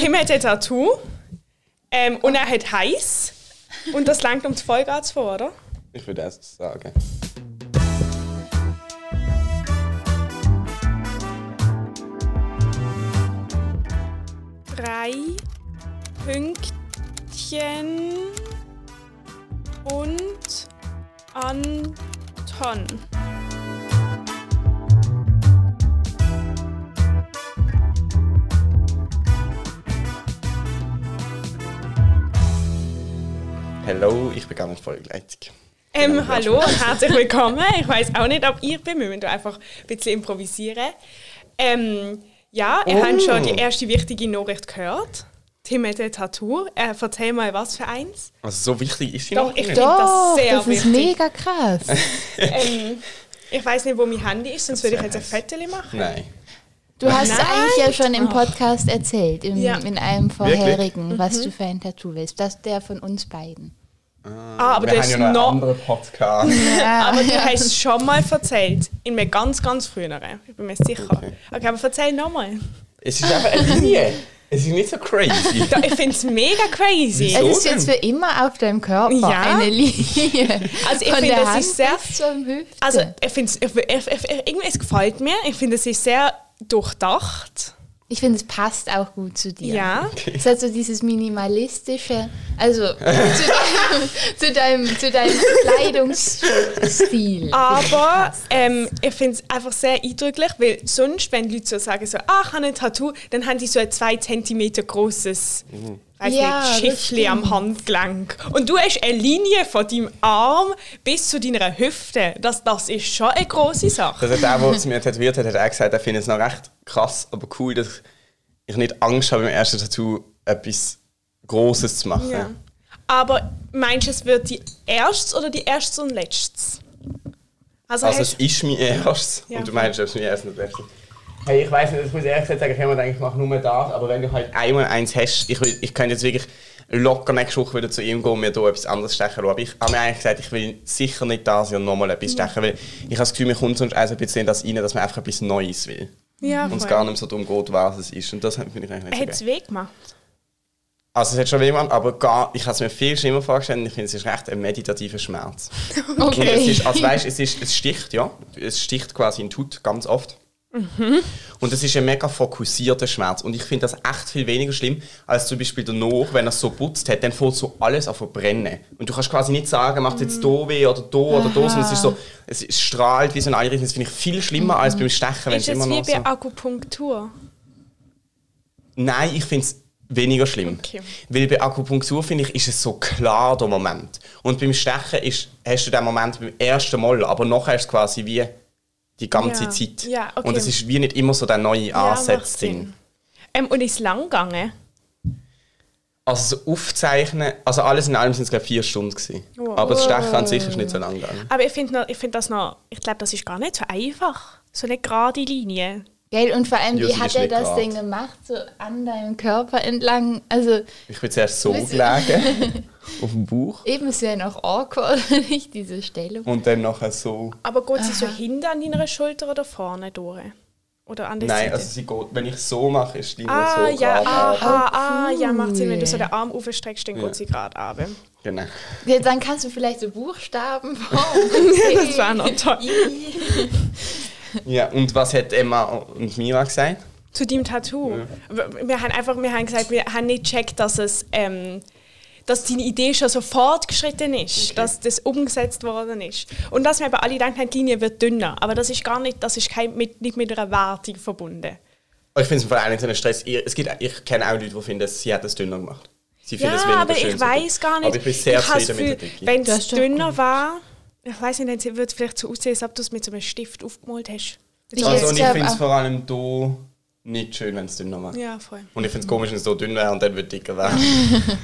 Tim hat ein Tattoo ähm, und er hat heiß. Und das langt um die Folge vor, oder? Ich würde das sagen. Drei Pünktchen und Anton. Hallo, ich bin gar nicht Folgeleitung. Ähm, hallo und herzlich willkommen. Ich weiß auch nicht, ob ihr bin, wir müssen einfach ein bisschen improvisieren. Ähm, ja, ihr Oh. habt schon die erste wichtige Nachricht gehört. Tim hat ein Tattoo. Äh, erzähl mal, was für eins. Also so wichtig ist sie Doch, noch ich nicht. finde das Doch, sehr das ist wichtig. mega krass. Ähm, ich weiß nicht, wo mein Handy ist, sonst würde ich jetzt ein Foto machen. Nein. Du hast Nein. eigentlich ja schon im Podcast erzählt, im, Ja. in einem vorherigen, Mhm. was du für ein Tattoo willst. Das der von uns beiden. Ah, aber Wir du haben ja hast noch einen noch. anderen Podcast. Aber du hast es schon mal erzählt. In einem ganz, ganz früheren. Ich bin mir sicher. Okay. Okay, aber erzähl nochmal. es ist einfach eine Linie. Es ist nicht so crazy. Ich finde es mega crazy. Wieso? Es ist jetzt für immer auf deinem Körper Ja. eine Linie. Also ich finde, das Hand ist sehr-. Also, ich finde es, irgendwie, es gefällt mir. Ich finde, es ist sehr durchdacht. Ich finde, es passt auch gut zu dir. Ja. Es hat so dieses minimalistische, also zu deinem, zu deinem, zu deinem Kleidungsstil. Aber ähm, ich finde es einfach sehr eindrücklich, weil sonst, wenn Leute so sagen, so, ah, ich habe ein Tattoo, dann haben die so ein 2 cm großes weiß Ja, nicht, Schiffli am. Handgelenk. Und du hast eine Linie von deinem Arm bis zu deiner Hüfte. Das, das ist schon eine große Sache. Das hat der, der es mir tätowiert hat, hat auch gesagt, er findet es noch recht krass, aber cool, dass ich nicht Angst habe, beim ersten Tattoo etwas Großes zu machen. Ja. Aber meinst du, es wird die erstes oder die erstes und letztes? Also, Also es ist mein erstes Ja. und du meinst, es ist mein erstes und letztes. Hey, ich weiß nicht, das muss ich ehrlich gesagt sagen, ich mir gedacht, ich mache nur das, aber wenn du halt einmal eins hast, ich, will, ich könnte jetzt wirklich locker nächste Woche wieder zu ihm gehen und mir hier etwas anderes stechen lassen. Aber ich habe mir eigentlich gesagt, ich will sicher nicht das Jahr nochmal etwas stechen, weil ich habe das Gefühl, mir kommt sonst ein bisschen in das rein, dass man einfach etwas Neues will. ja, Und es gar nicht mehr so darum geht, was es ist. Und das finde ich eigentlich nicht Hat so es geil. weh gemacht? Also es hat schon weh gemacht, aber gar, ich habe es mir viel schlimmer vorgestellt und ich finde, es ist recht ein meditativer Schmerz. Und es Okay. ist, also weißt, es, ist, es sticht, ja. Es sticht quasi in die Haut ganz oft. Und es ist ein mega fokussierter Schmerz. Und ich finde das echt viel weniger schlimm, als zum Beispiel danach, wenn er so putzt hat, dann fängt so alles an zu brennen. Und du kannst quasi nicht sagen, macht jetzt da weh oder da oder da, sondern es ist so, es, strahlt wie so ein Einrichten. Das finde ich viel schlimmer als beim Stechen, wenn es Ist es immer wie noch bei so... Akupunktur? Nein, ich finde es weniger schlimm. Okay. Weil bei Akupunktur, finde ich, ist es so klar, der Moment. Und beim Stechen ist, hast du den Moment beim ersten Mal, aber nachher ist es quasi wie die ganze Ja. Zeit. Ja, okay. Und es ist wie nicht immer so der neue Ansetzding. Sinn. Ähm, und ist es lang gegangen? also so aufzeichnen, also alles in allem sind es glaube vier Stunden gewesen. Wow. Aber das Stechen an sich ist nicht so lang gegangen. Aber ich finde find das noch, ich glaube, das ist gar nicht so einfach. So eine gerade Linie. Gell, und vor allem, wie hat er das denn gemacht? So an deinem Körper entlang. Also Ich bin zuerst so gelegen, auf dem Bauch. eben ist ja noch awkward, nicht diese Stellung. Und dann nachher so. Aber geht sie so hinten an deiner Schulter oder vorne durch? Oder an der Nein, Seite? also sie geht, wenn ich so mache, ist die ah, so ja, aha, ah, ja, macht Sinn. Wenn du so den Arm aufstreckst, dann Ja. geht sie gerade runter. Genau. Ja, dann kannst du vielleicht so Buchstaben formen. Das wäre noch toll. Ja, und was hat Emma und Mira gesagt? Zu deinem Tattoo. Wir wir haben einfach wir haben gesagt, wir haben nicht gecheckt, dass es... Ähm, dass deine Idee schon so fortgeschritten ist, dass das umgesetzt worden ist. Und dass wir aber alle denken, die Linie wird dünner. Aber das ist gar nicht, das ist kein, mit, nicht mit einer Wertung verbunden. Ich finde es vor allem so ein Stress. Ich, es gibt, ich kenne auch Leute, die finden, sie hat es dünner gemacht. Sie finden es weniger aber schön ich so weiß gar nicht. Aber ich bin sehr ich zufrieden mit der Gefühl, Dicke. Wenn Das es dünner gut. war, ich weiß nicht, dann würde es vielleicht so aussehen, als ob du es mit so einem Stift aufgemalt hast. Ich Also, und ich finde es vor allem hier nicht schön, wenn es dünner war. Ja, voll. Und ich finde es komisch, wenn es so dünn wäre und dann wird dicker werden.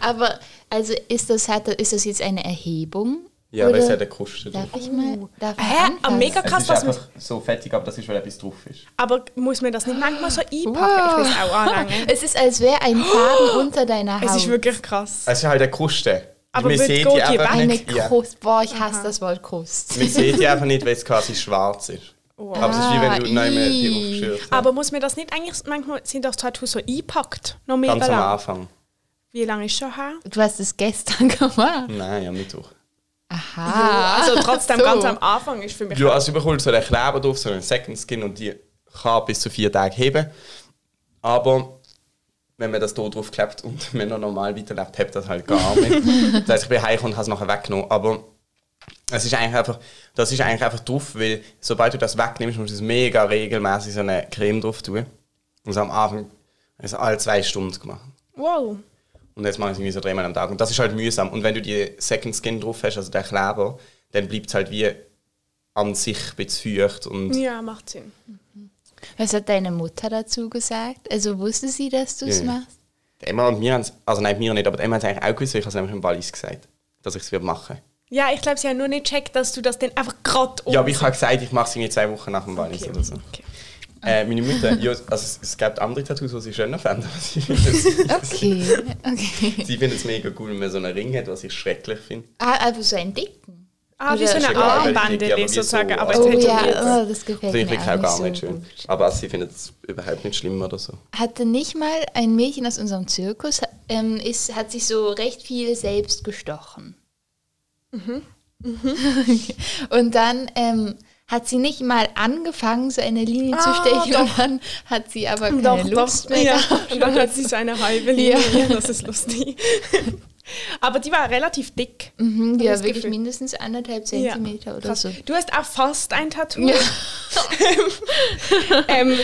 Aber also ist das, hat, ist das jetzt eine Erhebung? Ja, weil es hat eine Kruste drauf. Darf ich mal? Darf ich Hä? Ah, anfassen? mega Es krass, ist dass man, einfach so fettig, aber das ist, weil etwas drauf ist. aber muss man das nicht manchmal so einpacken? Ich Wow. will es auch anlangen. Es ist, als wäre ein Faden unter deiner Haut. Es ist wirklich krass. Es ist halt eine Kruste. Aber man sieht die einfach eine nicht. Ja. Krust. Boah, ich hasse das Wort Krust. Man sieht die einfach nicht, weil es quasi schwarz ist. Aber es ist wie wenn du Ah, neu mehr die aufschürst. Ja. Aber muss man das nicht eigentlich, manchmal sind doch Tattoos so eingepackt, noch mega Ganz am lang. Anfang. Wie lange ist schon her? Du hast es gestern gemacht. Nein, am Mittwoch. Aha. also trotzdem so. ganz am Anfang ist für mich Ja, also du bekommst so einen Kleber drauf, so einen Second Skin und die kann bis zu vier Tage heben. Aber wenn man das hier drauf klebt und man noch normal weiterlebt, hebt das halt gar nicht. das heißt, ich bin heim und habe es nachher weggenommen. Aber es ist eigentlich einfach, das ist eigentlich einfach drauf, weil sobald du das wegnimmst, musst du es mega regelmäßig so eine Creme drauf tun. Und so am Abend also alle zwei Stunden gemacht. Wow. Und jetzt mache ich es irgendwie so dreimal am Tag. Und das ist halt mühsam. Und wenn du die Second Skin drauf hast, also der Kleber, dann bleibt es halt wie an sich ein bisschen feucht. Und Ja, macht Sinn. Was hat deine Mutter dazu gesagt? Also wusste sie, dass du es Ja. machst? die Emma und mir haben es, also nein, mir nicht, aber Emma hat es eigentlich auch gewusst, weil ich habe es nämlich im Wallis gesagt, dass ich es machen Ja, ich glaube, sie haben nur nicht gecheckt, dass du das dann einfach gerade Ja, aber ich habe gesagt, ich mache es irgendwie zwei Wochen nach dem Wallis Okay. oder so. Okay. Äh, meine Mutter, ja, also es, es gibt andere Tattoos, die sie schöner fänden. es- Okay, okay. sie findet es mega cool, wenn man so einen Ring hat, was ich schrecklich finde. Ah, aber so ein dicken. Ah, wie so eine Armbande sozusagen, so- aber Oh, tätowiert. ja, oh, das gefällt Finde ich mir auch auch gar so nicht schön. gut. Aber sie findet es überhaupt nicht schlimm oder so. Hatte nicht mal ein Mädchen aus unserem Zirkus, ähm, ist, hat sich so recht viel selbst gestochen. Mhm. und dann ähm, hat sie nicht mal angefangen, so eine Linie zu Ah, stechen doch. und dann hat sie aber keine Doch, Lust doch. mehr Ja. Und dann hat sie so eine halbe Linie. Ja. Ja. Das ist lustig. Aber die war relativ dick. Mhm, die war wirklich Gefühl. mindestens anderthalb Zentimeter oder Krass. so. Du hast auch fast ein Tattoo. Ja. ähm,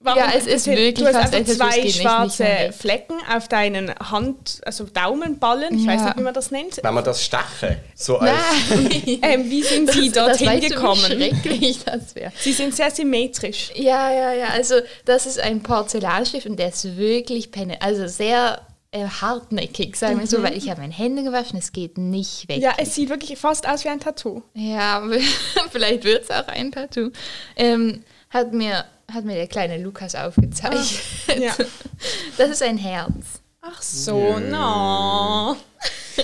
warum- Ja, es ist du wirklich hast ein Tattoo, es zwei geht nicht- schwarze nicht. Flecken auf deinen Hand, also Daumenballen. Ich weiß Ja. nicht, wie man das nennt. Wenn man das stechen, so als... Nein. Ähm, wie sind Sie das dorthin du, wie gekommen? schrecklich das wäre. Sie sind sehr symmetrisch. Ja, ja, ja. Also das ist ein Porzellanstift und der ist wirklich penne, also sehr äh, hartnäckig, sagen wir so, weil ich habe meine Hände gewaschen, es geht nicht weg. Mhm. Ja, es sieht wirklich fast aus wie ein Tattoo. Ja, vielleicht wird es auch ein Tattoo. Ähm, hat, mir, hat mir der kleine Lukas aufgezeigt. Ja. Das ist ein Herz. Ach so, no.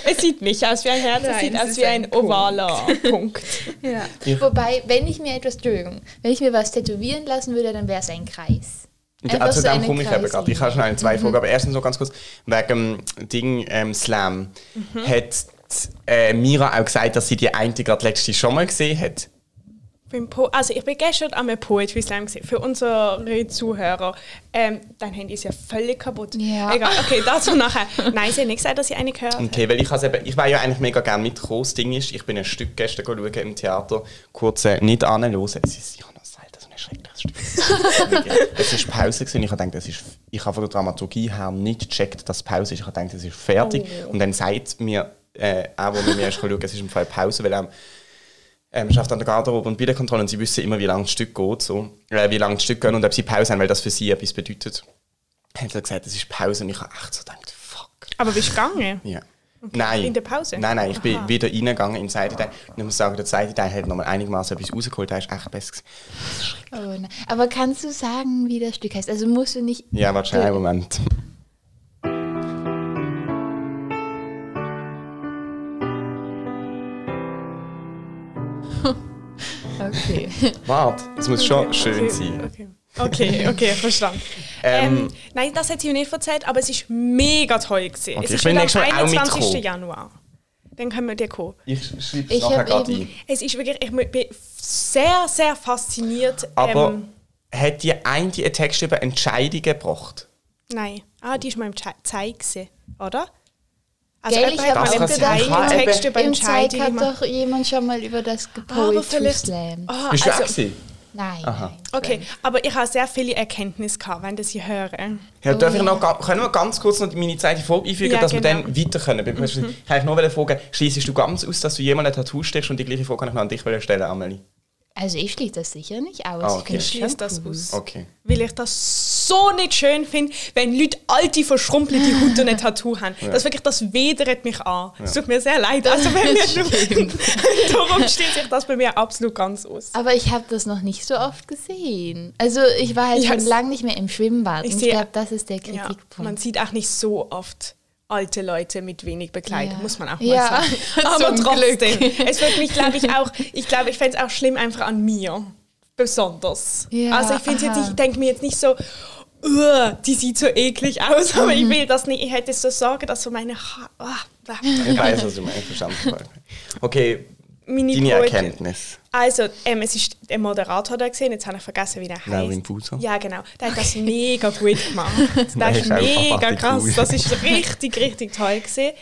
Es sieht nicht aus wie ein Herz, es Nein, sieht es aus wie ein ein ovaler Punkt. Ja. Wobei, wenn ich mir etwas, Entschuldigung, wenn ich mir was tätowieren lassen würde, dann wäre es ein Kreis. Ja, Einfach also so dem komme ich eben gerade. Ich habe schnell zwei Mhm. Fragen, aber erstens noch ganz kurz, wegen dem Ding ähm, Slam. Mhm. Hat äh, Mira auch gesagt, dass sie die eine gerade letzte schon mal gesehen hat? Beim Po also ich bin gestern am Poetry Slam gesehen. Für unsere Zuhörer. Ähm, dein Handy ist ja völlig kaputt. Ja. Egal, okay, dazu nachher. Nein, sie hat nicht gesagt, dass sie eine gehört. Okay, weil ich, eben, ich war ja eigentlich mega gerne mitgekommen. Das Ding ist, ich bin ein Stück gestern schauen im Theater, kurz äh, nicht anhören. Es ist ja noch selten so ein schreckliches Stück. Es ist Pause gewesen. Ich habe gedacht, das ist, ich habe von der Dramaturgie her nicht gecheckt, dass Pause ist. Ich habe gedacht, es ist fertig. Oh. Und dann sagt mir, äh, auch wo mit mir schauen, es ist im Fall Pause, weil er ähm, schafft an der Garderobe und Bilderkontrolle und sie wissen immer, wie lange das Stück geht, so, äh, wie lange das Stück geht und ob sie Pause haben, weil das für sie etwas bedeutet. Hat er gesagt, es ist Pause und ich habe echt so gedacht, fuck. Aber bist du gegangen? Ja. Nein. In der Pause? Nein, nein, ich bin Aha. wieder reingegangen in den zweiten Teil. Und ich muss sagen, der zweite Teil hat nochmal einigermaßen etwas rausgeholt. Der ist echt besser. Oh. Aber kannst du sagen, wie das Stück heißt? Also musst du nicht. Ja, warte schnell einen Moment. Okay. Warte, es muss schon schön okay, sein. Okay, okay, okay verstanden. Ähm, ähm, nein, das hat sie mir nicht erzählt, aber es ist mega toll gewesen. Okay, es ist am nächstes Mal auch 21. mitgekommen. Januar. Dann können wir dir kommen. Ich schreibe es nachher gerade ein. Es ist wirklich, ich bin sehr, sehr fasziniert. Aber ähm, hat die eine einen Text über Entscheidungen gebracht? nein, ah, die ist mal im Ze- Zeig gewesen, oder? Also Gell, ich hat hab mal gedacht, Zeig ja, einen Text eben. über Im Entscheidungen. hat doch jemand schon mal über das aber Poetry vielleicht. Slam. Ah, Bist du also, gewesen? Nein, Aha. nein. okay, aber ich habe sehr viele Erkenntnisse gehabt, wenn ich sie höre. Ja, Oh darf ich ja. noch, können wir ganz kurz noch meine zweite Folge einfügen, Ja, dass wir genau. dann weiter können? Mhm. Ich kann nur fragen, schließest du ganz aus, dass du jemals ein Tattoo steckst und die gleiche Frage kann ich noch an dich stellen, Amelie? Also ich schließe das sicher nicht aus. Ah, Ich okay. Ich schließe das aus. Okay. Weil ich das so nicht schön finde, wenn Leute alte, verschrumpelte Haut und ein Tattoo haben. Das wirklich, das wedert mich an. Es tut mir sehr leid. Also wenn wir Darum schließe ich das bei mir absolut ganz aus. Aber ich habe das noch nicht so oft gesehen. Also ich war halt Ja, schon lange nicht mehr im Schwimmbad. Ich ich glaube, das ist der Ja, Kritikpunkt. man sieht auch nicht so oft alte Leute mit wenig Bekleidung, Ja. muss man auch mal Ja, sagen. Aber trotzdem, Glück. es wird mich, glaube ich, auch, ich glaube, ich fände es auch schlimm einfach an mir. besonders. Ja, also ich finde jetzt aha. nicht, ich denke mir jetzt nicht so, "Ugh, die sieht so eklig aus, aber Mhm. ich will das nicht. Ich hätte so Sorge, dass so meine ha ah, blah. Ich weiß, was du meinst, verstanden. Okay, meine deine Brot- Erkenntnis. Also, ähm, es ist der Moderator da gesehen, jetzt habe ich vergessen, wie der heißt. Laurin Buser? Ja, genau. Der hat das mega gut gemacht. Das Nein, ist mega krass. Das ist richtig, richtig toll gesehen.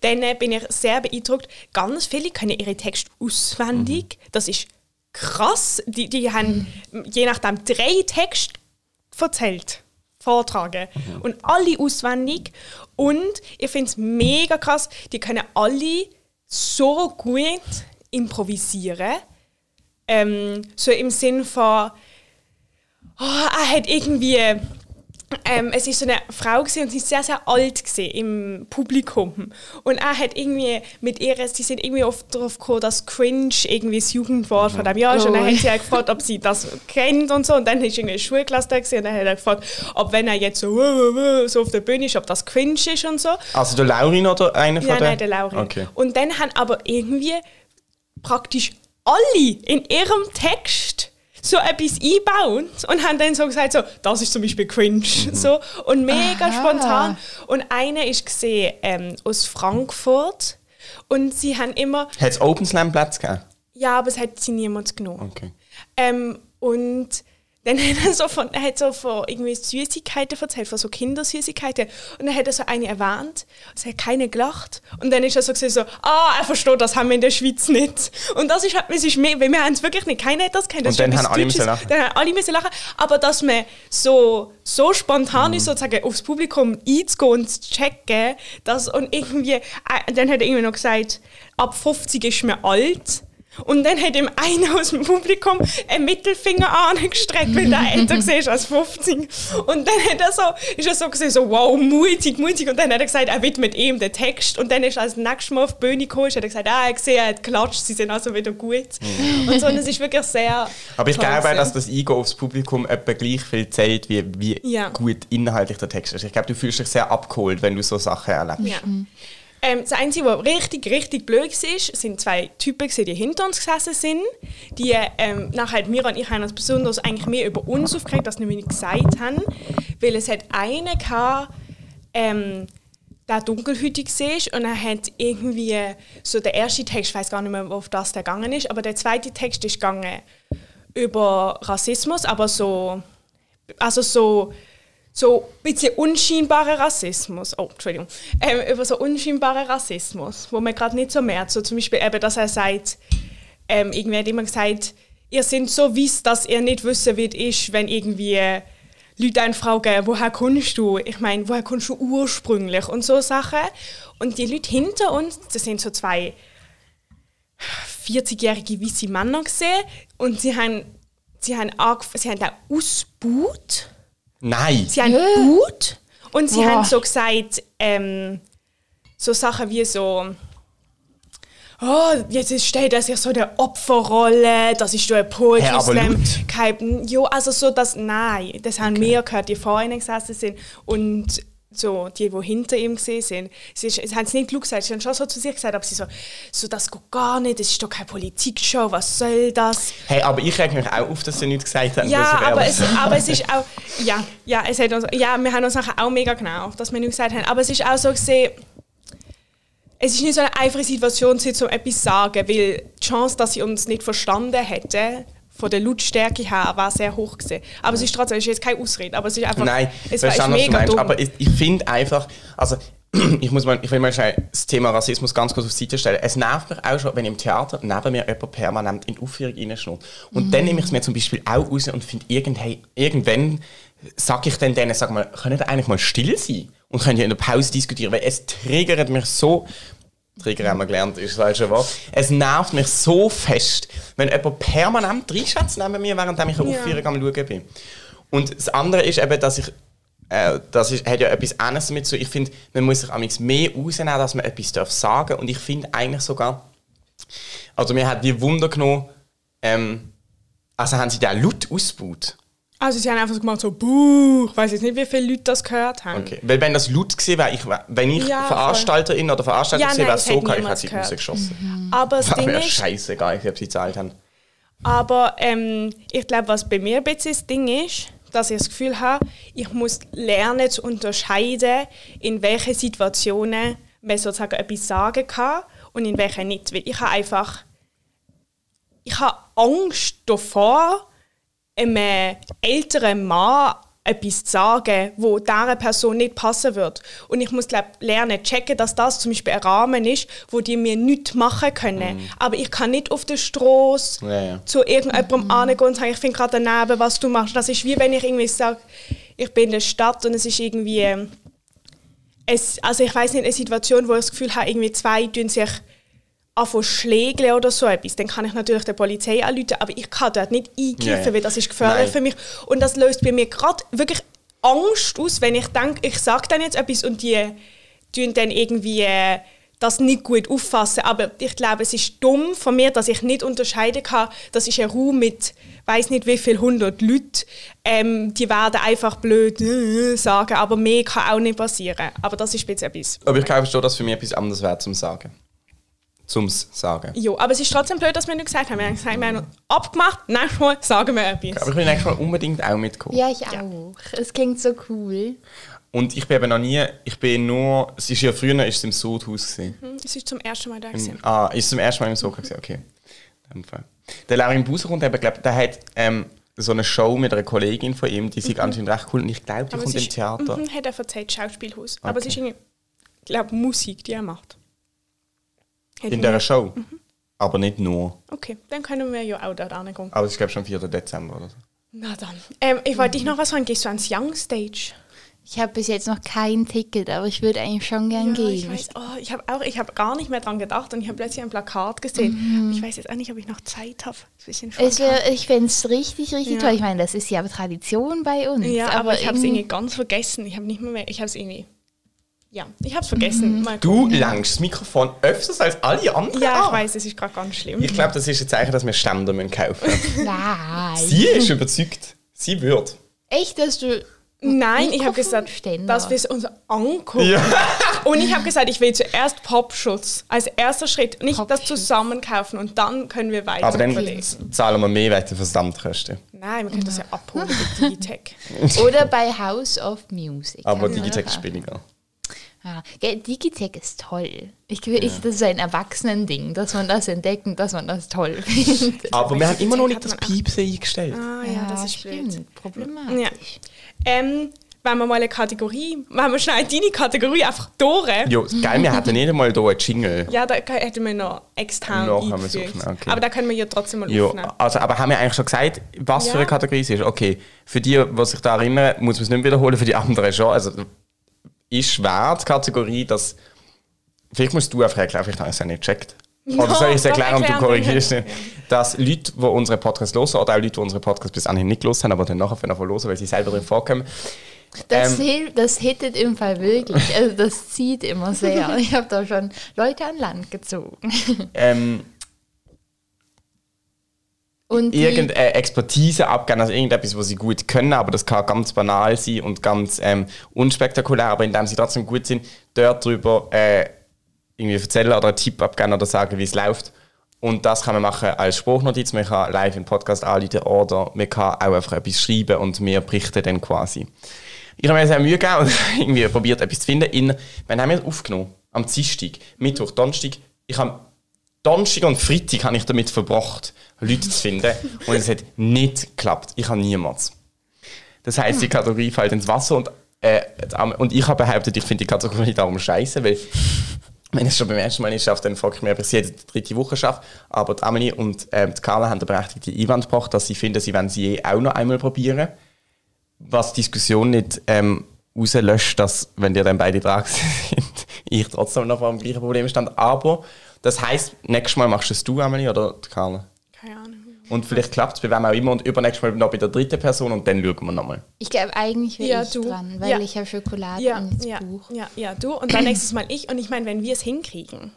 Dann äh, bin ich sehr beeindruckt. Ganz viele können ihre Texte auswendig. Mhm. Das ist krass. Die, die haben je nachdem drei Texte erzählt, vortragen. Mhm. Und alle auswendig. Und ich finde es mega krass, die können alle so gut improvisieren. Ähm, so im Sinn von, oh, er hat irgendwie, ähm, es ist so eine Frau gewesen, und sie ist sehr, sehr alt gewesen im Publikum. Und er hat irgendwie mit ihr, sie sind irgendwie oft darauf gekommen, dass Cringe irgendwie das Jugendwort von dem Jahr ist. Und dann Oh. hat sie halt gefragt, ob sie das kennt und so. Und dann ist irgendwie eine Schulklasse da gewesen, und dann hat er gefragt, ob wenn er jetzt so, "Wuh, wuh, wuh", so auf der Bühne ist, ob das Cringe ist und so. Also der Laurin oder einer von Ja, den? nein, der Laurin. Okay. Und dann haben aber irgendwie praktisch alle in ihrem Text so etwas eingebaut und haben dann so gesagt, so, das ist zum Beispiel cringe. Mhm. So, und mega Aha. spontan. Und eine ist gesehen ähm, aus Frankfurt und sie haben immer, Hat es Open Slam Platz gegeben? ja, aber es hat sie niemand genommen. Okay. Ähm, und dann hat er so von, er hat so von irgendwie Süßigkeiten erzählt, von so Kindersüßigkeiten. Und dann hat er so eine erwähnt, es hat keine gelacht. Und dann ist er so gesehen, so, ah, er versteht, das haben wir in der Schweiz nicht. Und das ist, halt- es ist mehr, weil wir haben es wirklich nicht, keiner hat das kennt. Das Und dann haben alle müssen lachen. Dann haben alle müssen lachen. Aber dass man so, so spontan Mhm. ist, sozusagen aufs Publikum einzugehen und zu checken, dass, und irgendwie, äh, dann hat er irgendwie noch gesagt, ab 50 ist man alt. Und dann hat ihm einer aus dem Publikum einen Mittelfinger angestreckt, weil der älter gesehen ist als 50. Und dann hat er so, ist er so gesehen, so wow, mutig, mutig. Und dann hat er gesagt, er widmet ihm den Text. Und dann ist er als nächstes Mal auf die Bühne gekommen, hat er gesagt, ah, ich sehe, er hat geklatscht, sie sind also wieder gut. Und so, und es ist wirklich sehr Aber ich glaube auch, dass das Eingehen aufs Publikum etwa gleich viel zählt, wie, wie Ja. gut inhaltlich der Text ist. Ich glaube, du fühlst dich sehr abgeholt, wenn du so Sachen erlebst. Ja. Ähm, das Einzige, was richtig, richtig blöd war, sind zwei Typen, die hinter uns gesessen sind. Die ähm, nachher, Mira und ich haben uns besonders eigentlich mehr über uns aufgeregt, als wir nicht gesagt haben. Weil es hat einen gehabt, ähm, der dunkelhütig war und er hat irgendwie so der erste Text, ich weiß gar nicht mehr, auf das der gegangen ist, aber der zweite Text ist gegangen über Rassismus, aber so, also so so ein bisschen unscheinbarer Rassismus, oh, Entschuldigung, ähm, über so unscheinbaren Rassismus, wo man gerade nicht so merkt. So zum Beispiel eben, dass er sagt, ähm, irgendwie hat jemand gesagt, ihr seid so weiss, dass ihr nicht wissen wird, ist, wenn irgendwie Leute einen fragen, woher kommst du? Ich meine, woher kommst du ursprünglich? Und so Sachen. Und die Leute hinter uns, das sind so zwei 40-jährige weiße Männer gesehen und sie haben, sie haben, sie haben da ausgebaut. Nein! Sie haben Ja. gebaut und sie Boah. haben so gesagt, ähm, so Sachen wie so, oh, jetzt steht das ja so der Opferrolle, das ist so ein Poetry aber Slam. Kein- Jo, also so das, nein, das haben wir gehört, die vor ihnen gesessen sind und so, die, die hinter ihm gesehen sind, sie, sie haben es nicht gesagt, sie haben schon so zu sich gesagt, aber sie so, so, das geht gar nicht, das ist doch keine Politikshow, was soll das? Hey, aber ich reg mich auch auf, dass sie nichts gesagt haben. Ja, aber es, aber es ist auch, ja, ja, es hat uns, ja, wir haben uns nachher auch mega genau, dass wir nicht gesagt haben, aber es ist auch so gesehen, es ist nicht so eine einfache Situation, sie zu etwas zu sagen, weil die Chance, dass sie uns nicht verstanden hätten, von der Lautstärke her, war sehr hoch gewesen. Aber es ist trotzdem, es ist jetzt keine Ausrede, aber es ist einfach, Nein, es war ist mega dumm. Aber ich, ich finde einfach, also ich, muss mal, ich will mal schnell das Thema Rassismus ganz kurz auf die Seite stellen. Es nervt mich auch schon, wenn im Theater neben mir jemand permanent in die Aufführung reinschnurrt. Und dann nehme ich es mir zum Beispiel auch raus und finde, irgendwann sage ich dann denen, sag mal, könnt ihr eigentlich mal still sein? Und könnt ihr in der Pause diskutieren? Weil es triggert mich so, Trigger haben wir gelernt, ist das falsche Wort. Es nervt mich so fest, wenn jemand permanent reinschätzt neben mir, während ich eine Ja. Aufführung am Schauen bin. Und das andere ist eben, dass ich, äh, das ist, hat ja etwas anderes damit zu Ich finde, man muss sich amigs mehr rausnehmen, dass man etwas darf sagen Und ich finde eigentlich sogar, also mir hat die Wunder genommen, ähm, also haben sie den laut ausgebaut. Also sie haben einfach so gemacht, so, buh, ich weiß jetzt nicht, wie viele Leute das gehört haben. Okay. Weil wenn das laut gewesen wäre, ich, wenn ich Ja, Veranstalterin oder Veranstalter Ja, gewesen wäre, so geil, ich hätte sie rausgeschossen. Aber das Ding ist, scheißegal, ob sie gezahlt haben. Aber ähm, ich glaube, was bei mir ein bisschen das Ding ist, dass ich das Gefühl habe, ich muss lernen zu unterscheiden, in welchen Situationen man sozusagen etwas sagen kann und in welchen nicht. Weil ich habe einfach ich habe Angst davor, einem älteren Mann etwas zu sagen, wo dieser Person nicht passen wird. Und ich muss glaub, lernen checken, dass das zum Beispiel ein Rahmen ist, wo die mir nichts machen können. Mhm. Aber ich kann nicht auf der Straße Ja, ja. zu irgendjemandem mhm. angehen und sagen, ich finde gerade daneben, was du machst. Das ist wie wenn ich irgendwie sage, ich bin in der Stadt und es ist irgendwie... ähm, Es, also ich weiß nicht, eine Situation, wo ich das Gefühl habe, irgendwie zwei tun sich anfangen schlägeln oder so etwas, dann kann ich natürlich der Polizei anrufen, aber ich kann dort nicht eingreifen, ja. weil das ist gefährlich Nein. für mich. Und das löst bei mir gerade wirklich Angst aus, wenn ich denke, ich sage dann jetzt etwas und die tun dann irgendwie äh, das nicht gut auffassen. Aber ich glaube, es ist dumm von mir, dass ich nicht unterscheiden kann, das ist ein Raum mit weiß nicht wie viel hundert Leuten, ähm, die werden einfach blöd äh, sagen, aber mehr kann auch nicht passieren. Aber das ist jetzt etwas. Aber ich glaube schon, dass für mich etwas anderes wäre zum Sagen. Zum's Sagen. Ja, aber es ist trotzdem blöd, dass wir nicht gesagt haben. Wir haben gesagt, wir haben abgemacht, nächstes Mal sagen wir etwas. Aber ich will nächstes Mal unbedingt auch mitkommen. Ja, ich auch. Es klingt so cool. Und ich bin eben noch nie, ich bin nur, es ist ja früher ist es im Sodhaus gewesen. Hm, Es ist zum ersten Mal da gewesen. Ah, ist es zum ersten Mal im Soka gewesen, okay. In dem Fall. Der Larin Buser kommt eben, glaub, der hat ähm, so eine Show mit einer Kollegin von ihm, die ist anscheinend recht cool und ich glaube, die Aber kommt im ist, Theater. Mhm, hat er erzählt, Schauspielhaus. Aber es Okay. ist irgendwie, ich glaube, Musik, die er macht. Hat In dieser Show. Aber nicht nur. Okay, dann können wir ja auch dort hingehen. Aber es ist glaube ich schon 4. Dezember oder so. Na dann. Ähm, ich wollte dich noch was fragen. Gehst du ans Young Stage? Ich habe bis jetzt noch kein Ticket, aber ich würde eigentlich schon gern Ja, ich gehen. weiß. Oh, ich habe auch, ich habe gar nicht mehr dran gedacht und ich habe plötzlich ein Plakat gesehen. Aber Ich weiß jetzt auch nicht, ob ich noch Zeit habe. Es wär, ich fände es richtig, richtig Ja. toll. Ich meine, das ist ja Tradition bei uns. Ja, aber, ich habe es irgendwie- irgendwie ganz vergessen. Ich habe nicht mehr, mehr ich habe es irgendwie. Ja, ich habe es vergessen. Mal Du langst das Mikrofon öfters als alle anderen Ja, ich an. weiß, es ist gerade ganz schlimm. Ich glaube, das ist ein Zeichen, dass wir Ständer müssen kaufen müssen. Nein. Sie ist überzeugt. Sie wird. Echt, dass du. Nein, ich habe gesagt, Mikrofonständer. dass wir es uns angucken. Und ich habe gesagt, ich will zuerst Popschutz als erster Schritt. Nicht das zusammen kaufen und dann können wir weiter Aber dann überlegen. zahlen wir mehr wegen der Versandkosten. Nein, wir können das ja abholen mit Digitech. Oder bei House of Music. Aber Digitech ist billiger. Ja. Gell, Digitech ist toll. Ich, ich, das ist ein Erwachsenending, dass man das entdeckt und dass man das toll findet. Aber wir haben immer noch nicht das Piepsen eingestellt. Ah ja, das ist stimmt. blöd. Problematisch. Ja. Ähm, wenn wir mal eine Kategorie, wenn wir schnell deine Kategorie einfach durch. Ja, geil, wir hatten nicht einmal hier einen Jingle. Ja, da hätten wir noch extern Noch haben wir okay. Aber da können wir ja trotzdem mal Ja, aufnehmen. also, aber haben wir eigentlich schon gesagt, was für Ja. eine Kategorie es ist? Okay, für die, die sich da erinnern, muss man es nicht wiederholen, für die anderen schon. Also, ist die Kategorie, dass. Vielleicht musst du einfach erklären, vielleicht habe ich es ja nicht gecheckt. Oder soll ich es erklären und du korrigierst nicht? Dass Leute, die unseren Podcast hören, oder auch Leute, die unseren Podcast bis anhin nicht haben, aber dann nachher von hören, weil sie selber drin vorkommen, Das, Ähm. das hittet im Fall wirklich. Also das zieht immer sehr. Ich habe da schon Leute an Land gezogen. ähm, Und irgendeine Expertise abgeben, also irgendetwas, was sie gut können, aber das kann ganz banal sein und ganz ähm, unspektakulär, aber indem sie trotzdem gut sind, dort drüber äh, irgendwie erzählen oder einen Tipp abgeben oder sagen, wie es läuft. Und das kann man machen als Spruchnotiz, man kann live im Podcast anrufen oder man kann auch einfach etwas schreiben und wir berichten dann quasi. Ich habe mir sehr Mühe gegeben und irgendwie probiert, etwas zu finden. In, wann haben wir aufgenommen? Am Dienstag, Mittwoch, Donnerstag. Ich habe Donnerstag und Freitag habe ich damit verbracht, Leute zu finden. Und es hat nicht geklappt. Ich habe niemals. Das heisst, die Kategorie fällt ins Wasser und, äh, und ich habe behauptet, ich finde die Kategorie darum scheiße, weil wenn ich es schon beim ersten Mal nicht schaffe, dann frage ich mich, ob ich es jede dritte Woche schaffe. Aber die Amelie und ähm, die Carla haben den berechtigten Einwand gebracht, dass sie finden, sie wollen sie eh auch noch einmal probieren. Was die Diskussion nicht ähm, rauslöscht, dass, wenn die dann beide dran sind, ich trotzdem noch vor dem gleichen Problem stand. Aber das heisst, nächstes Mal machst du es du, Amelie, oder die Carla? Keine Ahnung. Und vielleicht klappt es bei wem auch immer und übernächstes Mal noch bei der dritten Person und dann schauen wir nochmal. ich glaube, eigentlich wäre Ja, ich du. dran, weil Ja. ich habe Schokolade Ja, und das ja, Buch. ja, ja, du und dann nächstes Mal ich. Und ich meine, wenn wir es hinkriegen,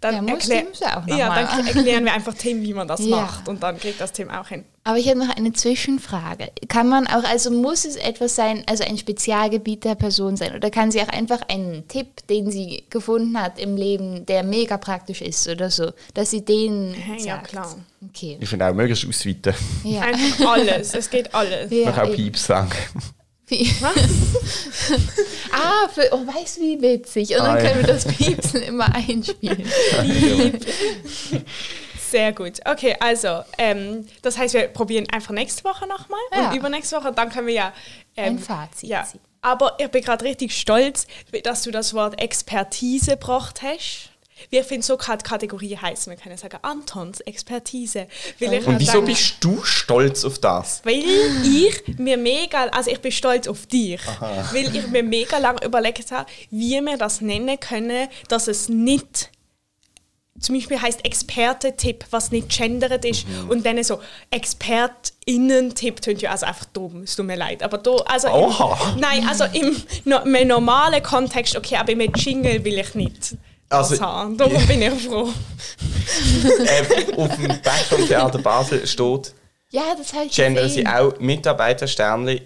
dann, Ja, muss erklär- Tim es auch noch ja, dann erklären wir einfach Tim, wie man das Ja. macht. Und dann kriegt das Tim auch hin. Aber ich habe noch eine Zwischenfrage. Kann man auch, also muss es etwas sein, also ein Spezialgebiet der Person sein? Oder kann sie auch einfach einen Tipp, den sie gefunden hat im Leben, der mega praktisch ist oder so, dass sie den Ja, sagt? klar. Okay. Ich finde auch möglichst ausweiten. Ja. Einfach alles. Es geht alles. Ja, Man kann auch. Pieps sagen. Wie- ah, für, oh, weißt du, wie witzig. Und dann Ah, ja. können wir das Piepsen immer einspielen. Sehr gut. Okay, also, ähm, das heißt, wir probieren einfach nächste Woche nochmal Ja. und übernächste Woche, dann können wir ja. Ähm, Ein Fazit Ja. Aber ich bin gerade richtig stolz, dass du das Wort Expertise gebracht hast. Wir finden so gerade Kategorie heißt, wir können sagen Antons Expertise. Weil ich Und wieso sagen- bist du stolz auf das? Weil ich mir mega, also ich bin stolz auf dich, weil ich mir mega lange überlegt habe, wie wir das nennen können, dass es nicht zum Beispiel heißt Experte-Tipp, was nicht gendert ist und dann so ExpertInnen-Tipp tönt ja also einfach dumm, es tut mir leid. Aber da, also Oha. Im, nein, also im, no, im normalen Kontext, okay, aber im Jingle will ich nicht das Also- haben. Darum bin ich froh. ähm, auf dem Back vom Theater Basel steht, Ja, das habe ich gendern sie auch Mitarbeitersternli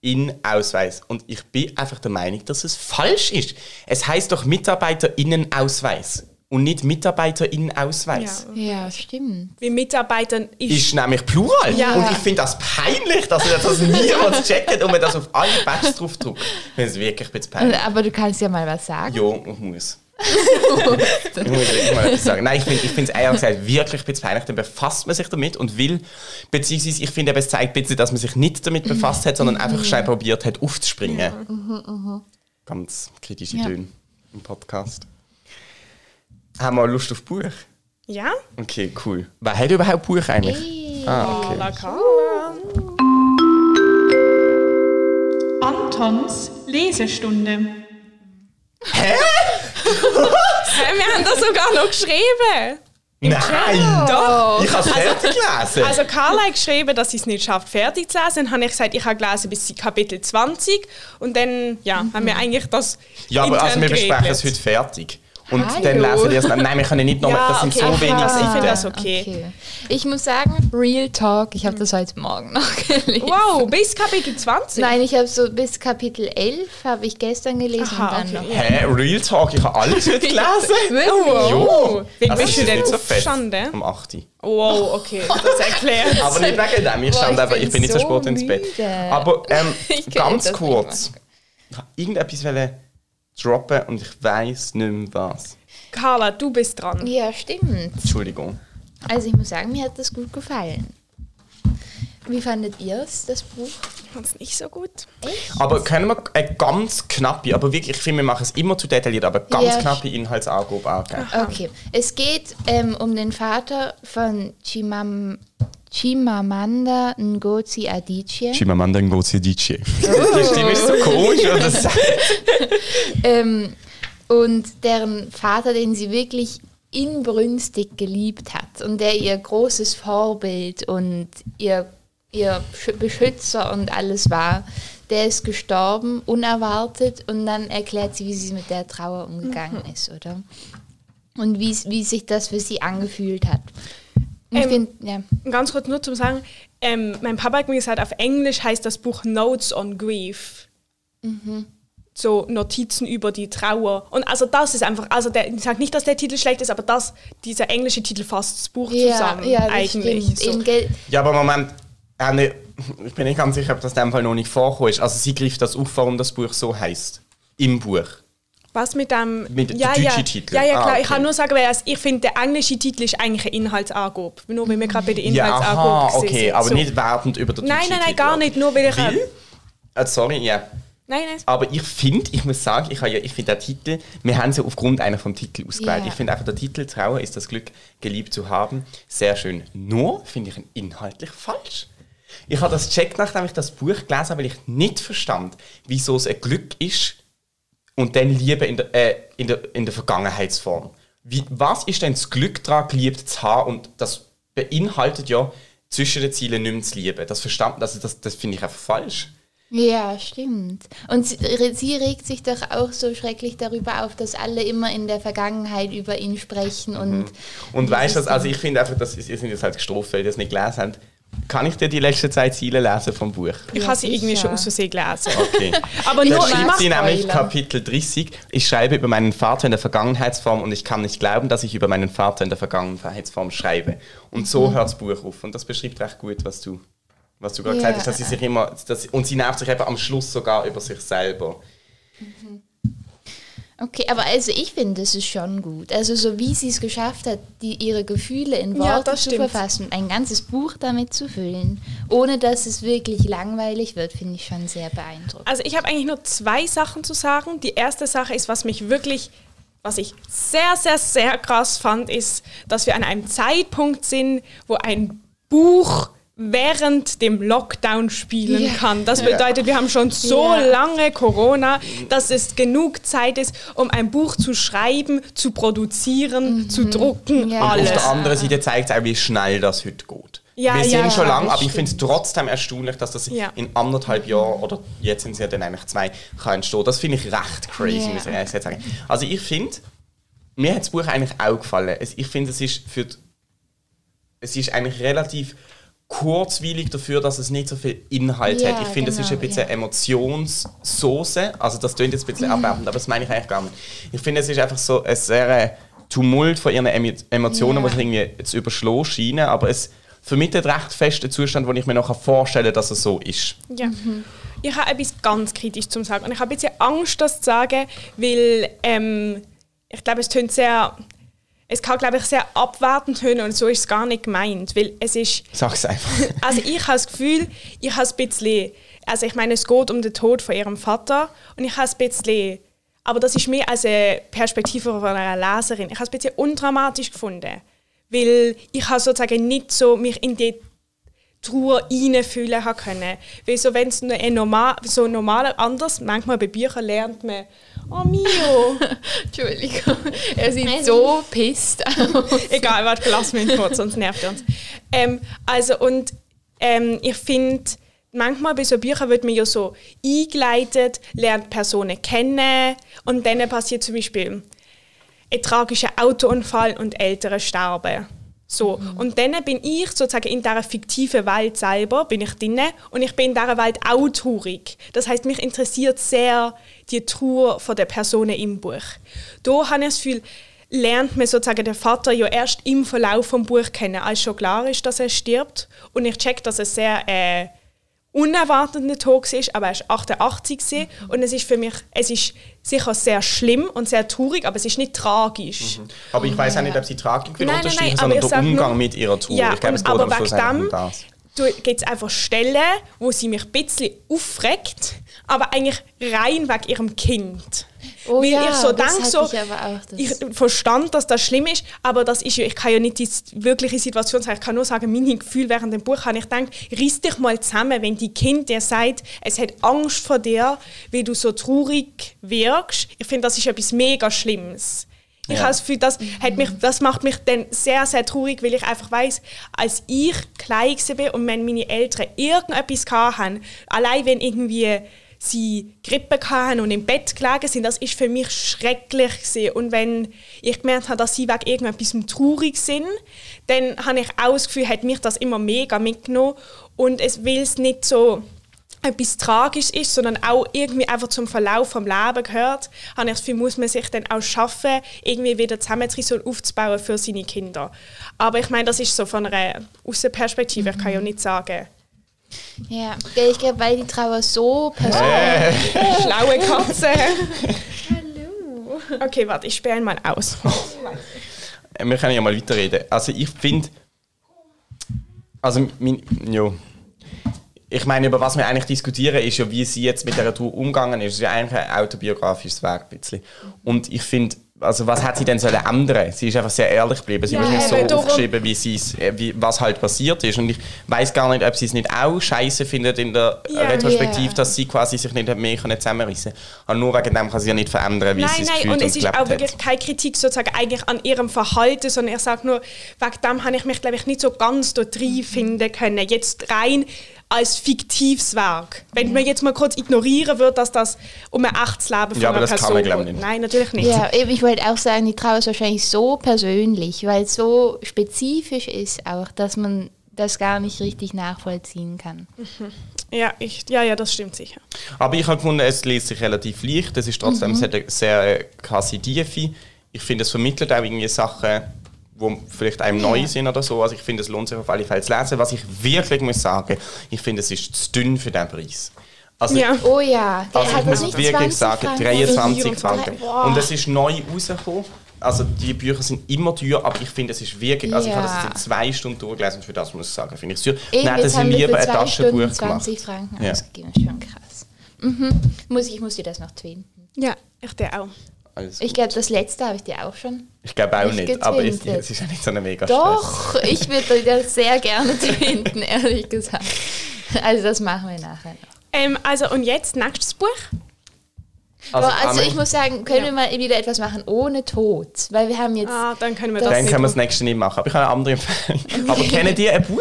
in Ausweis. Und ich bin einfach der Meinung, dass es falsch ist. Es heißt doch Mitarbeiterinnen-Ausweis und nicht Mitarbeiterinnen-Ausweis. Ja. Ja, stimmt. Wie Mitarbeitern ist, Ist nämlich Plural. Ja. Und ich finde das peinlich, dass das niemand checkt und man das auf alle Badges drauf drückt. Ich finde es wirklich ein bisschen peinlich. Aber du kannst ja mal was sagen. Ja, ich muss. ich muss mal etwas sagen. Nein, ich finde ich finde es ehrlich gesagt wirklich ein bisschen peinlich. Dann befasst man sich damit und will, beziehungsweise ich finde, es zeigt ein bisschen, dass man sich nicht damit befasst hat, sondern einfach schnell probiert hat, aufzuspringen. Ganz kritische Ja. Töne im Podcast. Haben wir Lust auf Buch? ja? Okay, cool. Wer hat überhaupt Buch eigentlich? Hey. Ah, okay. La. Antons Lesestunde. Hä, wir haben das sogar noch geschrieben. Nein! Doch. Ich habe es fertig gelesen. Also Carla hat geschrieben, dass sie es nicht schafft, fertig zu lesen. Dann habe ich gesagt, ich habe gelesen bis Kapitel 20. Und dann ja, haben wir eigentlich das ja, aber also wir besprechen es heute fertig. Und Hallo. dann lesen wir es. Nein, wir können nicht nochmal. Ja, das sind okay, so ich wenig das- ich Seiten. finde das okay. Ich muss sagen, Real Talk, ich habe das heute Morgen noch gelesen. Wow, bis Kapitel 20? Nein, ich habe so bis Kapitel 11 habe ich gestern gelesen Aha, und dann okay. noch. Hä? Real Talk? Ich habe alles heute gelesen. Wirklich? Oh, wie Also, bist du ist denn so fest. aufgestanden? Um 8 Uhr. Wow, okay, das erklärt. Aber nicht wegen dem. Ich, Boah, stand ich einfach, ich bin nicht so spät ins Bett. Aber ähm, ganz kurz. Ich wollte irgendetwas wollen droppen und ich weiß nicht mehr was. Carla, du bist dran. Ja, stimmt. Entschuldigung. Also ich muss sagen, mir hat das gut gefallen. Wie fandet ihr es, das Buch? Ich fand es nicht so gut. Aber können wir eine ganz knappe, aber wirklich, ich finde, wir machen es immer zu detailliert, aber ganz Ja. knappe Inhaltsangabe angeben. Okay, es geht ähm, um den Vater von Chimam Chimamanda Ngozi Adichie. Chimamanda Ngozi Adichie. Die Stimme ist so komisch, ähm, und deren Vater, den sie wirklich inbrünstig geliebt hat und der ihr großes Vorbild und ihr, ihr Sch- Beschützer und alles war, der ist gestorben, unerwartet und dann erklärt sie, wie sie mit der Trauer umgegangen ist, oder? Und wie, wie sich das für sie angefühlt hat. Ähm, finde, ja. Ganz kurz nur zum Sagen, ähm, mein Papa hat mir gesagt, auf Englisch heißt das Buch Notes on Grief. So Notizen über die Trauer. Und also das ist einfach, also der, ich sage nicht, dass der Titel schlecht ist, aber das, dieser englische Titel fasst das Buch Ja, zusammen ja, das eigentlich. stimmt. So. Ja, aber Moment, äh, nicht- ich bin nicht ganz sicher, ob das in dem Fall noch nicht vorkommt. ist. Also sie greift das auf, warum das Buch so heißt. Im Buch. Was mit dem. Mit dem ja, deutschen ja, Titel. Ja, ja, klar. Ah, Ich kann okay. nur sagen, weil ich finde, der englische Titel ist eigentlich eine Inhaltsangabe. Nur weil wir gerade bei der Ja, Inhaltsangabe aha, gewesen okay, sind. aber So. nicht wertend über den Nein, deutschen nein, nein, Titel. gar nicht. Nur weil ich. Weil? Äh, sorry, ja. Nein, nein. Aber ich finde, ich muss sagen, ich, ja, ich finde der Titel, wir haben sie aufgrund einer vom Titel ausgewählt. Ja. Ich finde einfach der Titel Trauer ist das Glück, geliebt zu haben, sehr schön. Nur finde ich ihn inhaltlich falsch. Ich habe das gecheckt, nachdem ich das Buch gelesen habe, weil ich nicht verstand, wieso es ein Glück ist und dann Liebe in der, äh, in der, in der Vergangenheitsform. Wie, was ist denn das Glück daran, geliebt zu haben? Und das beinhaltet ja, zwischen den Zielen nicht mehr zu lieben. Das, verstand, also das, das finde ich einfach falsch. Ja, stimmt. Und sie, sie regt sich doch auch so schrecklich darüber auf, dass alle immer in der Vergangenheit über ihn sprechen und Und weißt du, also ich finde einfach, dass ihr sind jetzt halt gestraft, weil ihr das nicht gelesen habt. Kann ich dir die letzten zwei Ziele lesen vom Buch? Ich Ja, habe sie irgendwie sicher. schon aus Versehen gelesen. Okay. Aber Da nur, ich sie nämlich. Kapitel 30. Ich schreibe über meinen Vater in der Vergangenheitsform und ich kann nicht glauben, dass ich über meinen Vater in der Vergangenheitsform schreibe. Und so Mhm. hört das Buch auf. Und das beschreibt recht gut, was du, was du gerade Ja. gesagt hast, dass sie sich immer, dass, und sie nervt sich eben am Schluss sogar über sich selber. Okay, aber also ich finde, es ist schon gut. Also so wie sie es geschafft hat, die, ihre Gefühle in Ja, Worte das zu stimmt. verfassen, ein ganzes Buch damit zu füllen, ohne dass es wirklich langweilig wird, finde ich schon sehr beeindruckend. Also ich habe eigentlich nur zwei Sachen zu sagen. Die erste Sache ist, was mich wirklich, was ich sehr, sehr, sehr krass fand, ist, dass wir an einem Zeitpunkt sind, wo ein Buch während dem Lockdown spielen Ja. kann. Das bedeutet, wir haben schon so Ja. lange Corona, dass es genug Zeit ist, um ein Buch zu schreiben, zu produzieren, zu drucken, Ja. Auf alles. der anderen Seite zeigt es auch, wie schnell das heute geht. Ja, wir ja, sind schon ja, lange, das aber ich finde es trotzdem erstaunlich, dass das Ja. in anderthalb Jahren oder jetzt sind es ja dann eigentlich zwei, kann entstehen. Das finde ich recht crazy, Ja. muss ich ehrlich gesagt sagen. Also ich finde, mir hat das Buch eigentlich auch gefallen. Ich finde, es ist für die, es ist eigentlich relativ kurzweilig dafür, dass es nicht so viel Inhalt Ja, hat. Ich finde, es ist ein genau, bisschen ja. Emotionssoße. Also das klingt jetzt ein bisschen abwertend, aber das meine ich eigentlich gar nicht. Ich finde, es ist einfach so ein sehr äh, Tumult von ihren Emo Emotionen, Ja. die irgendwie zu überschlagen scheinen, aber es vermittelt recht fest den Zustand, wo ich mir noch vorstellen kann, dass es so ist. Ja. Ich habe etwas ganz kritisch zu sagen. Und ich habe ein bisschen Angst, das zu sagen, weil ähm, ich glaube, es tönt sehr. Es kann, glaube ich, sehr abwertend tönen und so ist es gar nicht gemeint. Weil es ist. Sag es einfach. Also ich habe das Gefühl, ich habe ein bisschen. Also ich meine, es geht um den Tod von ihrem Vater und ich habe ein bisschen. Aber das ist mehr als eine Perspektive von einer Leserin. Ich habe es ein bisschen undramatisch gefunden. Weil ich habe sozusagen nicht so mich in die Trauer reinfühlen haben können. Weil so, wenn es nur ein normal, so normaler anders, manchmal bei Büchern lernt man, oh Mio, Entschuldigung, er sieht so pisst aus. egal, warte, lass mich kurz, sonst nervt er uns. Ähm, also und ähm, ich finde, manchmal bei so Büchern wird man ja so eingeleitet, lernt Personen kennen und dann passiert zum Beispiel ein tragischer Autounfall und Ältere sterben. So. Und dann bin ich sozusagen in dieser fiktiven Welt selber, bin ich drin und ich bin in dieser Welt auch traurig. Das heißt, mich interessiert sehr die Trauer von der Personen im Buch. Da habe ich das Gefühl, lernt man sozusagen den Vater ja erst im Verlauf vom Buch kennen, als schon klar ist, dass er stirbt. Und ich check, dass es sehr äh, unerwartender Tod ist, aber er ist 88 gewesen. und es ist für mich, es ist sicher sehr schlimm und sehr traurig, aber es ist nicht tragisch. Aber ich weiß auch nicht, ob sie Tragik will Nein, unterstreichen, nein, sondern der Umgang nur- mit ihrer Trauer. Ja, ich glaube, es geht aber am Schluss dem- das. gibt es einfach Stellen, wo sie mich ein bisschen aufregt, aber eigentlich rein wegen ihrem Kind. Oh Weil ja, ich so denke, so, ich das- ich verstand, dass das schlimm ist, aber das ist ja, ich kann ja nicht die wirkliche Situation sagen. Ich kann nur sagen, meine Gefühle während dem Buch habe ich gedacht, riss dich mal zusammen, wenn die Kind dir sagt, es hat Angst vor dir, weil du so traurig wirkst. Ich finde, das ist etwas mega Schlimmes. Ich Ja. habe das Gefühl, das, hat mich, das macht mich dann sehr, sehr traurig, weil ich einfach weiß, als ich klein war und wenn meine Eltern irgendetwas hatten, allein wenn irgendwie sie Grippe hatten und im Bett gelegen sind, das ist für mich schrecklich gewesen. Und wenn ich gemerkt habe, dass sie wegen irgendetwas traurig sind, dann habe ich auch das Gefühl, hat mich das immer mega mitgenommen und es will es nicht so etwas Tragisches ist, sondern auch irgendwie einfach zum Verlauf vom Leben gehört, habe ich das Gefühl, muss man sich dann auch schaffen, irgendwie wieder zusammenzureissen und aufzubauen für seine Kinder. Aber ich meine, das ist so von einer Außenperspektive, ich kann ja nicht sagen, Ja, ich glaube, weil die Trauer so persönlich schlaue Katze. Hallo. Okay, warte, ich sperre ihn mal aus. Äh, Wir können ja mal weiterreden. Also ich finde, also mein, ja. Ich meine, über was wir eigentlich diskutieren, ist ja, wie sie jetzt mit der Tour umgegangen ist. Es ist ja eigentlich ein autobiografisches Werk. Ein bisschen. Und ich finde, also was hat sie denn sollen ändern? Sie ist einfach sehr ehrlich geblieben. Sie Ja, hat nicht so darum- aufgeschrieben, wie sie's, äh, wie, was halt passiert ist. Und ich weiß gar nicht, ob sie es nicht auch scheiße findet in der Ja. Retrospektive, Ja. dass sie quasi sich nicht mehr können zusammenreißen konnte. Nur wegen dem kann sie ja nicht verändern, wie sie Nein, es nein, gefühlt und und es ist auch wirklich keine Kritik sozusagen eigentlich an ihrem Verhalten, sondern ich sage nur, wegen dem habe ich mich, glaube ich, nicht so ganz dort reinfinden können. Jetzt rein als fiktives Werk. Wenn man jetzt mal kurz ignorieren würde, dass das um ein echtes Leben von Ja, aber einer das kann Person man, glaub ich, geht. nicht. Nein, natürlich nicht. Ja, ich wollte auch sagen, die Trauer ist wahrscheinlich so persönlich, weil es so spezifisch ist auch, dass man das gar nicht richtig nachvollziehen kann. Ja, ich, ja, ja, das stimmt sicher. Aber ich habe gefunden, es liest sich relativ leicht. Es ist trotzdem Mhm. sehr, sehr äh, quasi Tiefe. Ich finde, es vermittelt auch irgendwie Sachen, die vielleicht einem neu sind oder so. Also ich finde, es lohnt sich auf alle Fälle zu lesen. Was ich wirklich muss sagen, ich finde, es ist zu dünn für diesen Preis. Also, Ja. Oh ja, der also ich muss nicht wirklich 20 sagen, Franken. 23 24 Franken. Und es ist neu rausgekommen. Also die Bücher sind immer teuer, aber ich finde, es ist wirklich, also ich habe das Ja. jetzt in zwei Stunden durchgelesen und für das muss ich sagen, finde ich es teuer. Eben, sie haben wir lieber ein Taschenbuch 20 gemacht. Franken Ja. ausgegeben. Schon krass. Mhm. Muss, ich muss dir das noch twinten. Ja, ich der auch. Alles Ich glaube, das letzte habe ich dir auch schon. Ich glaube auch nicht nicht, aber es, getwintet. es ist ja nicht so eine mega Stress. Doch, ich würde dir das sehr gerne twinten, ehrlich gesagt. Also das machen wir nachher noch. Ähm, also, und jetzt, nächstes Buch. Also, also Amelie, ich muss sagen, können Ja. wir mal wieder etwas machen ohne Tod? Weil wir haben jetzt... Ah, dann können wir Das- das, Dann können wir das nächste nicht machen. Aber ich habe eine andere Empfehlung. Aber kennt ihr ein Buch?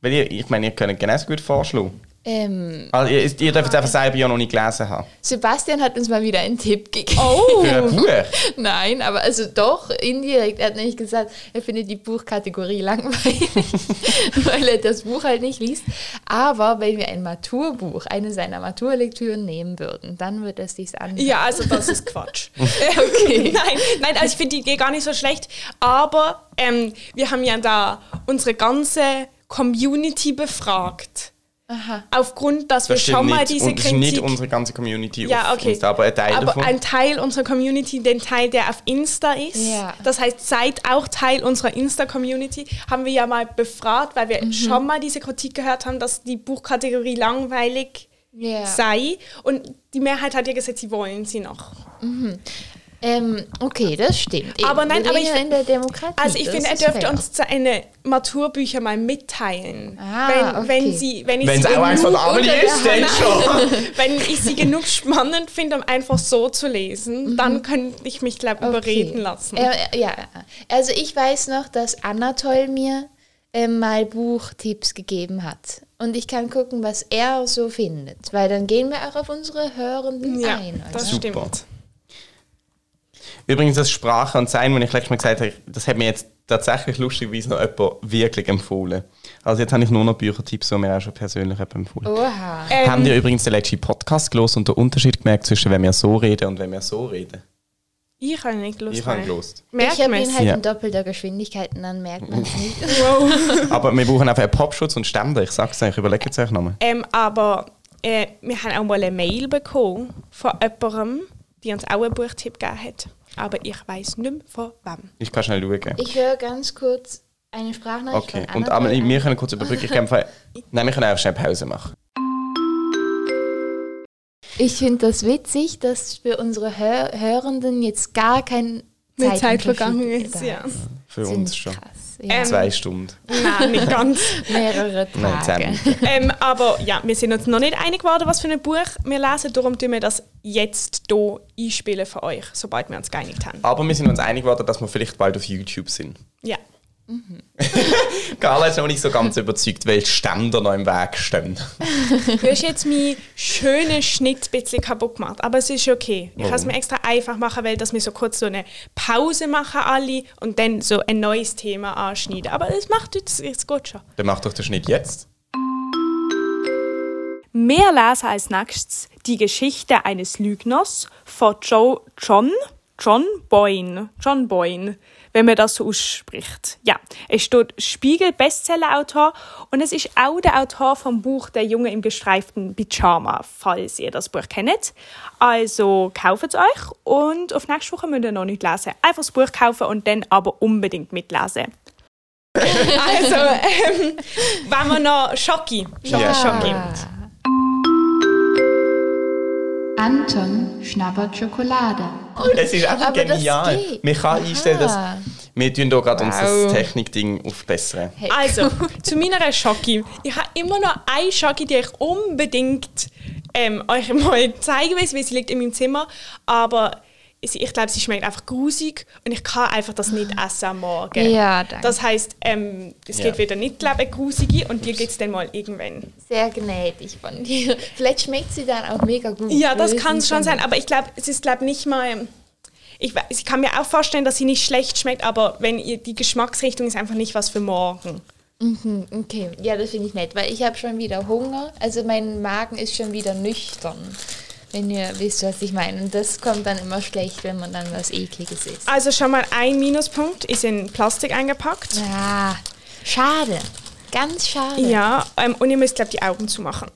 Weil ihr, ich meine, ihr könnt genauso gut vorschlagen. Ähm, Also ihr, ihr dürft es einfach selber ja noch nicht gelesen haben. Sebastian hat uns mal wieder einen Tipp gegeben. Oh! Für ein Buch? Nein, aber also doch, indirekt. Er hat nämlich gesagt, er findet die Buchkategorie langweilig, weil er das Buch halt nicht liest. Aber wenn wir ein Maturbuch, eine seiner Maturlektüren nehmen würden, dann würde es sich anhören. Ja, also das ist Quatsch. okay. nein, nein, also ich finde die Idee gar nicht so schlecht. Aber ähm, wir haben ja da unsere ganze Community befragt. Aha. Aufgrund, dass wir Das stimmt schon mal diese Und es ist nicht Kritik... unsere ganze Community Ja, auf okay. Insta, aber ein Teil aber davon. ein Teil unserer Community, den Teil, der auf Insta ist. Ja. Das heißt, seid auch Teil unserer Insta-Community. Haben wir ja mal befragt, weil wir schon mal diese Kritik gehört haben, dass die Buchkategorie langweilig Ja. sei. Und die Mehrheit hat ja gesagt, sie wollen sie noch. Ähm, okay, das stimmt. Eben, Aber nein, aber ich in der Demokratie. Also ich finde, er dürfte fair. uns seine Maturbücher mal mitteilen. Ah, wenn, wenn, okay. sie, wenn ich Wenn sie genug ist, schon. Wenn ich sie genug spannend finde, um einfach so zu lesen, dann könnte ich mich, glaube ich, überreden lassen. Äh, äh, ja, also ich weiß noch, dass Anatol mir äh, mal Buchtipps gegeben hat. Und ich kann gucken, was er so findet. Weil dann gehen wir auch auf unsere Hörenden ja, ein. Oder? das Super. stimmt. Übrigens, das Sprache und Sein, wo ich letztes Mal gesagt habe, das hat mir jetzt tatsächlich lustigerweise noch jemand wirklich empfohlen. Also jetzt habe ich nur noch Büchertipps, die mir auch schon persönlich jemand empfohlen. Oha. Ähm, Haben ihr übrigens den letzten Podcast gelesen und den Unterschied gemerkt zwischen wenn wir so reden und wenn wir so reden? ich habe nicht Lust. Ich habe. Merkt ich habe ihn es? halt Ja. in doppelter Geschwindigkeit und dann merkt man es nicht. Aber wir brauchen einfach einen Popschutz und Ständer. Ich sag's euch, überlegt es euch nochmal. Ähm, aber äh, wir haben auch mal eine Mail bekommen von jemandem, die uns auch einen Buchtipp gegeben hat. Aber ich weiß nicht mehr von wem. Ich kann schnell schauen. Ich höre ganz kurz eine Sprachnachricht Okay, von und an. wir können kurz überbrücken. Ich kann einfach- Nein, wir können auch schnell Pause machen. Ich finde das witzig, dass für unsere Hör Hörenden jetzt gar kein Eine Zeit vergangen ist, ja. Für Sind uns schon. Krass. Ja. Ähm, Zwei Stunden. Nein, nicht ganz. Mehrere Nein, Tage. Minuten. ähm, aber ja, wir sind uns noch nicht einig geworden, was für ein Buch wir lesen. Darum tun wir das jetzt hier einspielen für euch, sobald wir uns geeinigt haben. Aber wir sind uns einig geworden, dass wir vielleicht bald auf YouTube sind. Ja. Carla ist noch nicht so ganz überzeugt, weil Ständer noch im Weg stehen. Du hast jetzt meinen schönen Schnitt ein bisschen kaputt gemacht, aber es ist okay. Ich habe es mir extra einfach machen, weil dass wir so kurz so eine Pause machen alle und dann so ein neues Thema anschneiden. Aber es macht jetzt, jetzt gut schon. Dann mach doch den Schnitt jetzt. Mehr lesen als nächstes die Geschichte eines Lügners von Joe John John Boyne. John Boyne, wenn man das so ausspricht. Ja, es steht Spiegel Bestsellerautor und es ist auch der Autor vom Buch Der Junge im gestreiften Pyjama, falls ihr das Buch kennt. Also kauft es euch und auf nächste Woche müsst ihr noch nicht lesen. Einfach das Buch kaufen und dann aber unbedingt mitlesen. Also, ähm, wenn wir noch Schocki. Schocki, Ja. Schocki. Anton schnabbert Schokolade. Es ist einfach aber genial. Man kann einstellen, dass Aha. wir tun hier gerade unser Wow. Technikding aufbessern. Also, zu meiner Schocki. Ich habe immer noch eine Schocki, die ich unbedingt ähm, euch mal zeigen will, weil sie liegt in meinem Zimmer. Aber ich glaube, sie schmeckt einfach grusig und ich kann einfach das nicht essen am Morgen. Ja, danke. Das heisst, ähm, es Ja. geht wieder nicht, glaube ich, grusige und dir geht es dann mal irgendwann. Sehr gnädig von dir. Vielleicht schmeckt sie dann auch mega gut. Ja, das kann wissen schon sein, aber ich glaube, es ist glaube nicht mal. Ich, ich kann mir auch vorstellen, dass sie nicht schlecht schmeckt, aber wenn ihr die Geschmacksrichtung ist einfach nicht was für morgen. Mhm, okay, ja, das finde ich nett, weil ich habe schon wieder Hunger. Also mein Magen ist schon wieder nüchtern. Wenn ihr wisst, was ich meine. Und das kommt dann immer schlecht, wenn man dann was Ekliges isst. Also schon mal ein Minuspunkt ist in Plastik eingepackt. Ja, schade. Ganz schade. Ja, ähm, und ihr müsst, glaube ich, die Augen zumachen.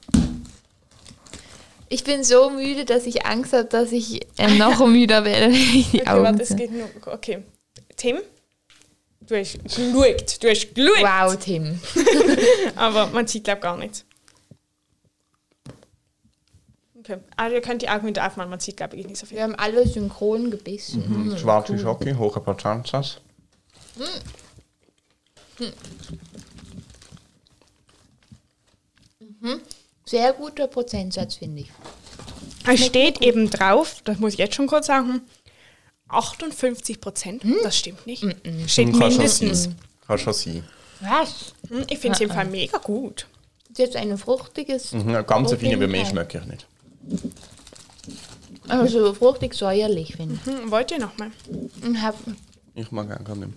Ich bin so müde, dass ich Angst habe, dass ich ähm, noch müder werde, wenn ich die Okay, Augen warte, es geht nur. Okay. Tim? Du hast geschaut. Du hast geschaut. Wow, Tim. Aber man sieht, glaube ich, gar nichts. Okay. Also ihr könnt die Augen wieder aufmachen, man sieht, glaube ich, nicht so viel. Wir haben alle synchron gebissen. Schwarze Schocke, hohe Prozentsatz. Sehr guter Prozentsatz, finde ich. Es steht eben drauf, das muss ich jetzt schon kurz sagen, 58 Prozent. Das stimmt nicht. Steht Kann schon mindestens. schon sein. Was? Hm, Ich finde es im Fall mega gut. Ist jetzt ein fruchtiges, Mhm, ganz jeden bei mir Fall. schmecke ich nicht. Also fruchtig säuerlich, finde Hm, wollt ihr nochmal? ich. Hab, Ich mag gar nicht.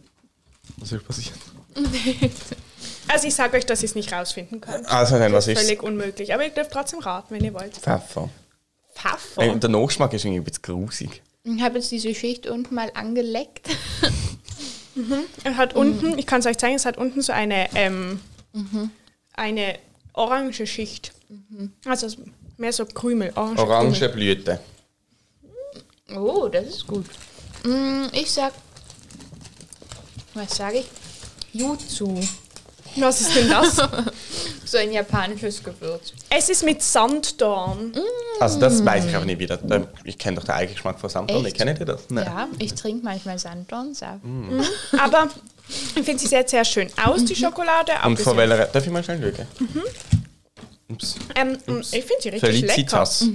Was ist passiert? Also ich sage euch, dass ihr es nicht rausfinden könnt. Also dann, was Das ist ist völlig unmöglich. Aber ihr dürft trotzdem raten, wenn ihr wollt. Pfeffer. Pfeffer. Und der Nachgeschmack ist irgendwie ein bisschen grusig. ich hab jetzt diese Schicht unten mal angeleckt. Es hat unten, ich kann es euch zeigen, es hat unten so eine, ähm, eine orange Schicht. Also es ist mehr so Krümel, orange, Orange Krümel. Blüte. Oh, das ist gut. Mm, Ich sag, was sage ich? Jutsu. Was ist denn das? So ein japanisches Gewürz. es ist mit Sanddorn. Also das weiß ich aber nicht wieder. Ich kenne doch den Eigengeschmack von Sanddorn. Echt? Kennt ihr das? Nein. Ja, ich trinke manchmal Sanddornsaft. Aber ich finde sie sehr, sehr schön aus, die Schokolade. Und von welcher? Darf ich mal schnell schauen? Ups. Ähm, ich finde sie richtig lecker. Felicitas.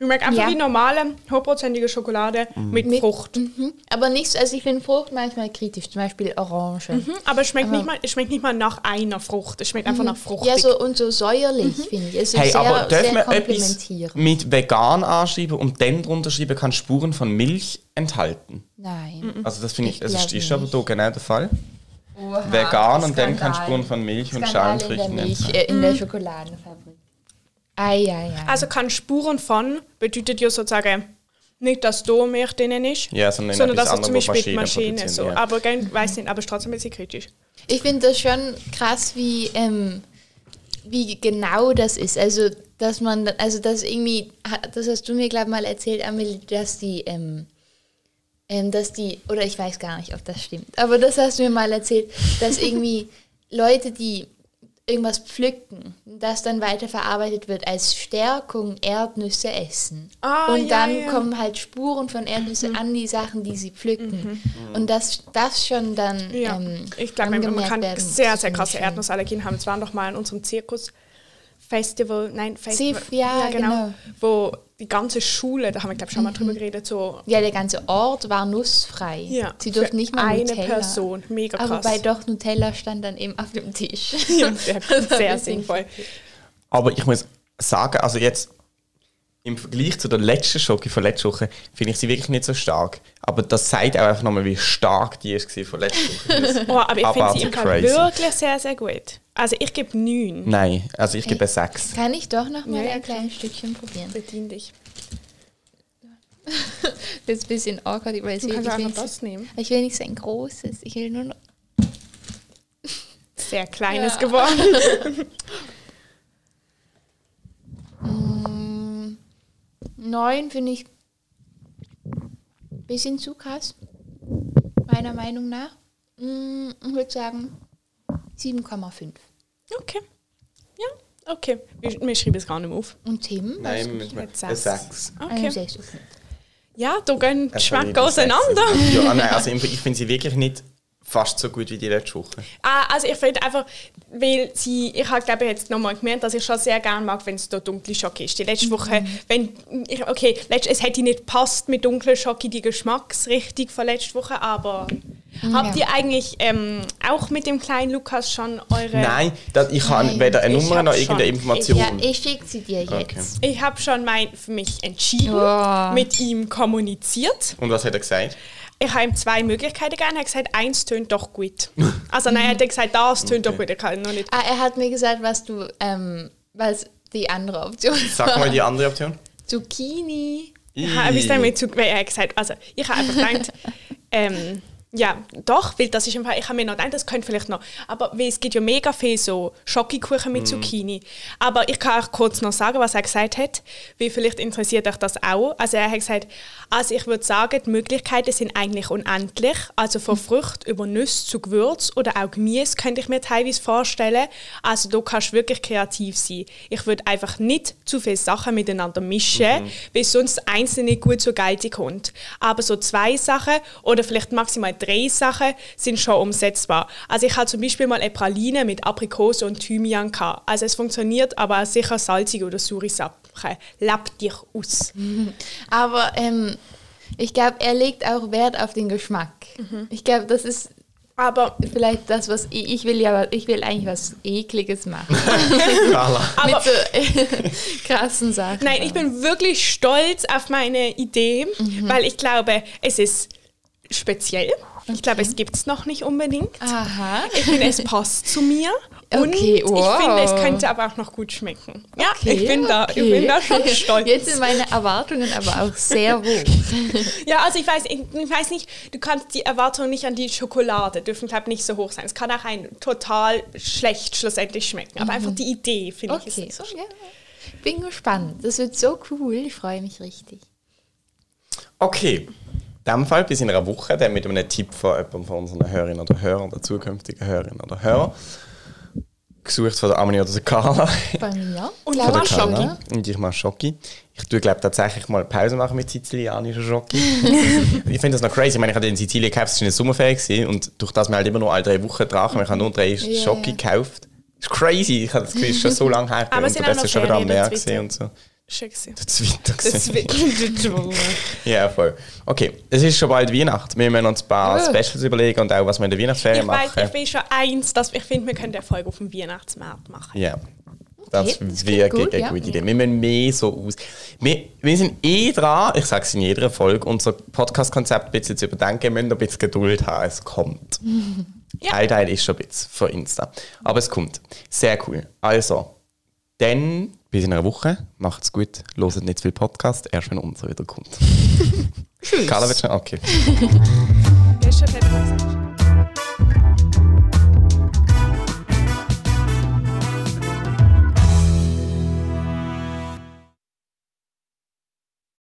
Ich mag einfach Ja. wie normale, hochprozentige Schokolade mit, Frucht. Mhm. Aber nichts, also ich finde Frucht manchmal kritisch, zum Beispiel Orange. Mhm, Aber es schmeckt, nicht mal, es schmeckt nicht mal nach einer Frucht. Es schmeckt einfach nach Frucht. Ja, so und so säuerlich, finde ich. Es ist Hey, sehr, aber dürfen wir etwas mit vegan anschreiben und dann drunter schreiben, kann Spuren von Milch enthalten? Nein. Also das finde ich, Ich also ist aber nicht. hier genau der Fall. Oha, Vegan und dann kann Skandal. Spuren von Milch und Skandal in der Schalenfrüchten Milch, enthalten. äh, in der Schokoladenfabrik. Ei, ei, ei. Also kann Spuren von bedeutet ja sozusagen nicht, dass da Milch drin ist, Ja, sondern sondern dass es zum Beispiel die Maschine so. ja. Aber ich weiß nicht, aber es ist trotzdem ein bisschen kritisch. Ich finde das schon krass, wie, ähm, wie genau das ist. Also, dass man, also das irgendwie, das hast du mir, glaube ich, mal erzählt, Amelie, dass die, ähm, ähm, dass die, oder ich weiß gar nicht, ob das stimmt, aber das hast du mir mal erzählt, dass irgendwie Leute, die irgendwas pflücken, das dann weiterverarbeitet wird als Stärkung Erdnüsse essen. Ah, und ja, dann ja. kommen halt Spuren von Erdnüsse an die Sachen, die sie pflücken. Und das, das schon dann Ja. ähm, ich glaube, man kann werden. sehr, sehr krasse. Erdnussallergien haben. Es waren doch mal in unserem Zirkusfestival, nein, Festival, Zif, ja, genau. wo die ganze Schule, da haben wir glaube ich schon mal drüber geredet, so Ja, der ganze Ort war nussfrei. Ja, Sie durften nicht mal eine Nutella. Person. Mega Aber krass. bei doch Nutella stand dann eben auf dem Tisch. ja, sehr, ein sehr sinnvoll. Aber ich muss sagen, also jetzt im Vergleich zu der letzten Schoki von letzter Woche finde ich sie wirklich nicht so stark. Aber das zeigt auch einfach nochmal, wie stark die ist von letzter Woche. Oh, aber ich finde sie im Fall wirklich sehr, sehr gut. Also ich gebe neun. Nein, also ich gebe sechs. Kann ich doch noch mal Ja, ein kleines Stückchen probieren? Bedien dich. Das ist ein bisschen awkward, weil ich Du will, kannst ich will, einfach nicht, das nehmen. ich will nicht so ein großes. Ich will nur noch. Sehr kleines Ja. geworden. Neun finde ich ein bisschen zu krass. Meiner Meinung nach. Mm, Ich würde sagen 7,5. Okay. Ja, okay. Wir, wir schreiben es gar nicht mehr auf. Und Tim? Nein, mit mit sechs. sechs. Eine Okay. 6, okay. Ja, da gehen die Geschmäcker sechs. auseinander. Ja, nein, also ich finde sie wirklich nicht fast so gut wie die letzte Woche. Ah, also ich finde einfach, weil sie, ich habe glaube ich jetzt nochmal gemerkt, dass ich schon sehr gerne mag, wenn es da dunkle Schoki ist. Die letzte Woche, wenn, ich, okay, letzt, es hätte nicht passt mit dunkler Schoki, die Geschmacksrichtung von letzter Woche, aber Habt ihr eigentlich ähm, auch mit dem kleinen Lukas schon eure... Nein, das, ich habe weder eine ich Nummer noch irgendeine Information. Ja, ich schicke sie dir jetzt. Okay. Ich habe schon mein, für mich entschieden, Wow. mit ihm kommuniziert. Und was hat er gesagt? Ich habe ihm zwei Möglichkeiten gegeben. Er hat gesagt, eins tönt doch gut. Also nein, er hat gesagt, das tönt doch gut. Ich kann noch nicht. Ah, er hat mir gesagt, was du, ähm, was die andere Option Sag mal die andere Option. Zucchini. Ist denn mit Er hat gesagt, also ich habe einfach gedacht, ähm, ja, doch, weil das ist Fall, ich habe mir noch gedacht, das könnte vielleicht noch, aber weil es gibt ja mega viel so Schokokuchen mit Zucchini. Aber ich kann auch kurz noch sagen, was er gesagt hat, weil vielleicht interessiert euch das auch. Also er hat gesagt, also ich würde sagen, die Möglichkeiten sind eigentlich unendlich, also von Frucht über Nüsse zu Gewürz oder auch Gemüse könnte ich mir teilweise vorstellen. Also da kannst du wirklich kreativ sein. Ich würde einfach nicht zu viele Sachen miteinander mischen, weil sonst einzelne nicht gut zur Geltung kommt. Aber so zwei Sachen oder vielleicht maximal drei Sachen sind schon umsetzbar. Also ich hatte zum Beispiel mal eine Praline mit Aprikose und Thymian. Gehabt. Also es funktioniert, aber sicher salzige oder saure Sachen. Lebt dich aus. Aber ähm, ich glaube, er legt auch Wert auf den Geschmack. Ich glaube, das ist Aber, vielleicht das, was ich, ich will ja, ich will eigentlich was Ekliges machen. Mit so krassen Sachen. Nein, ich bin wirklich stolz auf meine Idee, weil ich glaube, es ist speziell. Ich glaube, es gibt es noch nicht unbedingt. Aha. Ich finde, es passt zu mir. Und Okay, wow. ich finde, es könnte aber auch noch gut schmecken. Ja, Okay, ich, bin da, ich okay. bin da schon stolz. Jetzt sind meine Erwartungen aber auch sehr hoch. Ja, also ich weiß, ich, ich weiß nicht, du kannst die Erwartungen nicht an die Schokolade, dürfen glaube nicht so hoch sein. Es kann auch ein total schlecht schlussendlich schmecken, aber einfach die Idee finde ich Okay, ist so ja. Bin gespannt. Das wird so cool. Ich freue mich richtig. Okay. In diesem Fall bis in einer Woche, dann mit einem Tipp von jemandem von unseren Hörerinnen oder Hörern oder zukünftigen Hörerinnen oder Hörern. Gesucht von der Amani oder der Carla. Bei mir. Und ich, Schoki. Carla. oder? Und ich mache Schoki. Ich tue, glaube tatsächlich mal Pause machen mit sizilianischer Schoki. ich finde das noch crazy. Ich meine, ich hatte in Sizilien gekauft, es war eine Sommerferien gewesen, und durch das wir halt immer nur alle drei Wochen drachen, ich habe nur drei Ja. Schoki gekauft. Das ist crazy. Ich habe das Gefühl, es ist schon so lange her. Aber und es sind das auch noch ist schon wieder am Meer gesehen und so. Schön gewesen. Das Winter Das gesehen. wird Ja, voll. Okay, es ist schon bald Weihnachten. Wir müssen uns ein paar. Specials überlegen und auch, was wir in der Weihnachtsferien Ich weiß, machen. ich will schon eins, dass ich finde, wir können eine Folge auf dem Weihnachtsmarkt machen. Ja. Das Okay, das wirklich gut, eine ja. gute Idee. Wir müssen mehr so aus. Wir, wir sind eh dran, ich sage es in jeder Folge, unser Podcast-Konzept ein bisschen zu überdenken. Wir müssen ein bisschen Geduld haben, es kommt. Ja. Ein Teil ist schon ein bisschen von Insta. Aber es kommt. Sehr cool. Also, dann bis in einer Woche. Macht's gut. Loset nicht viel Podcast, erst wenn unser wieder kommt. Tschüss. Carla wird schon. Okay.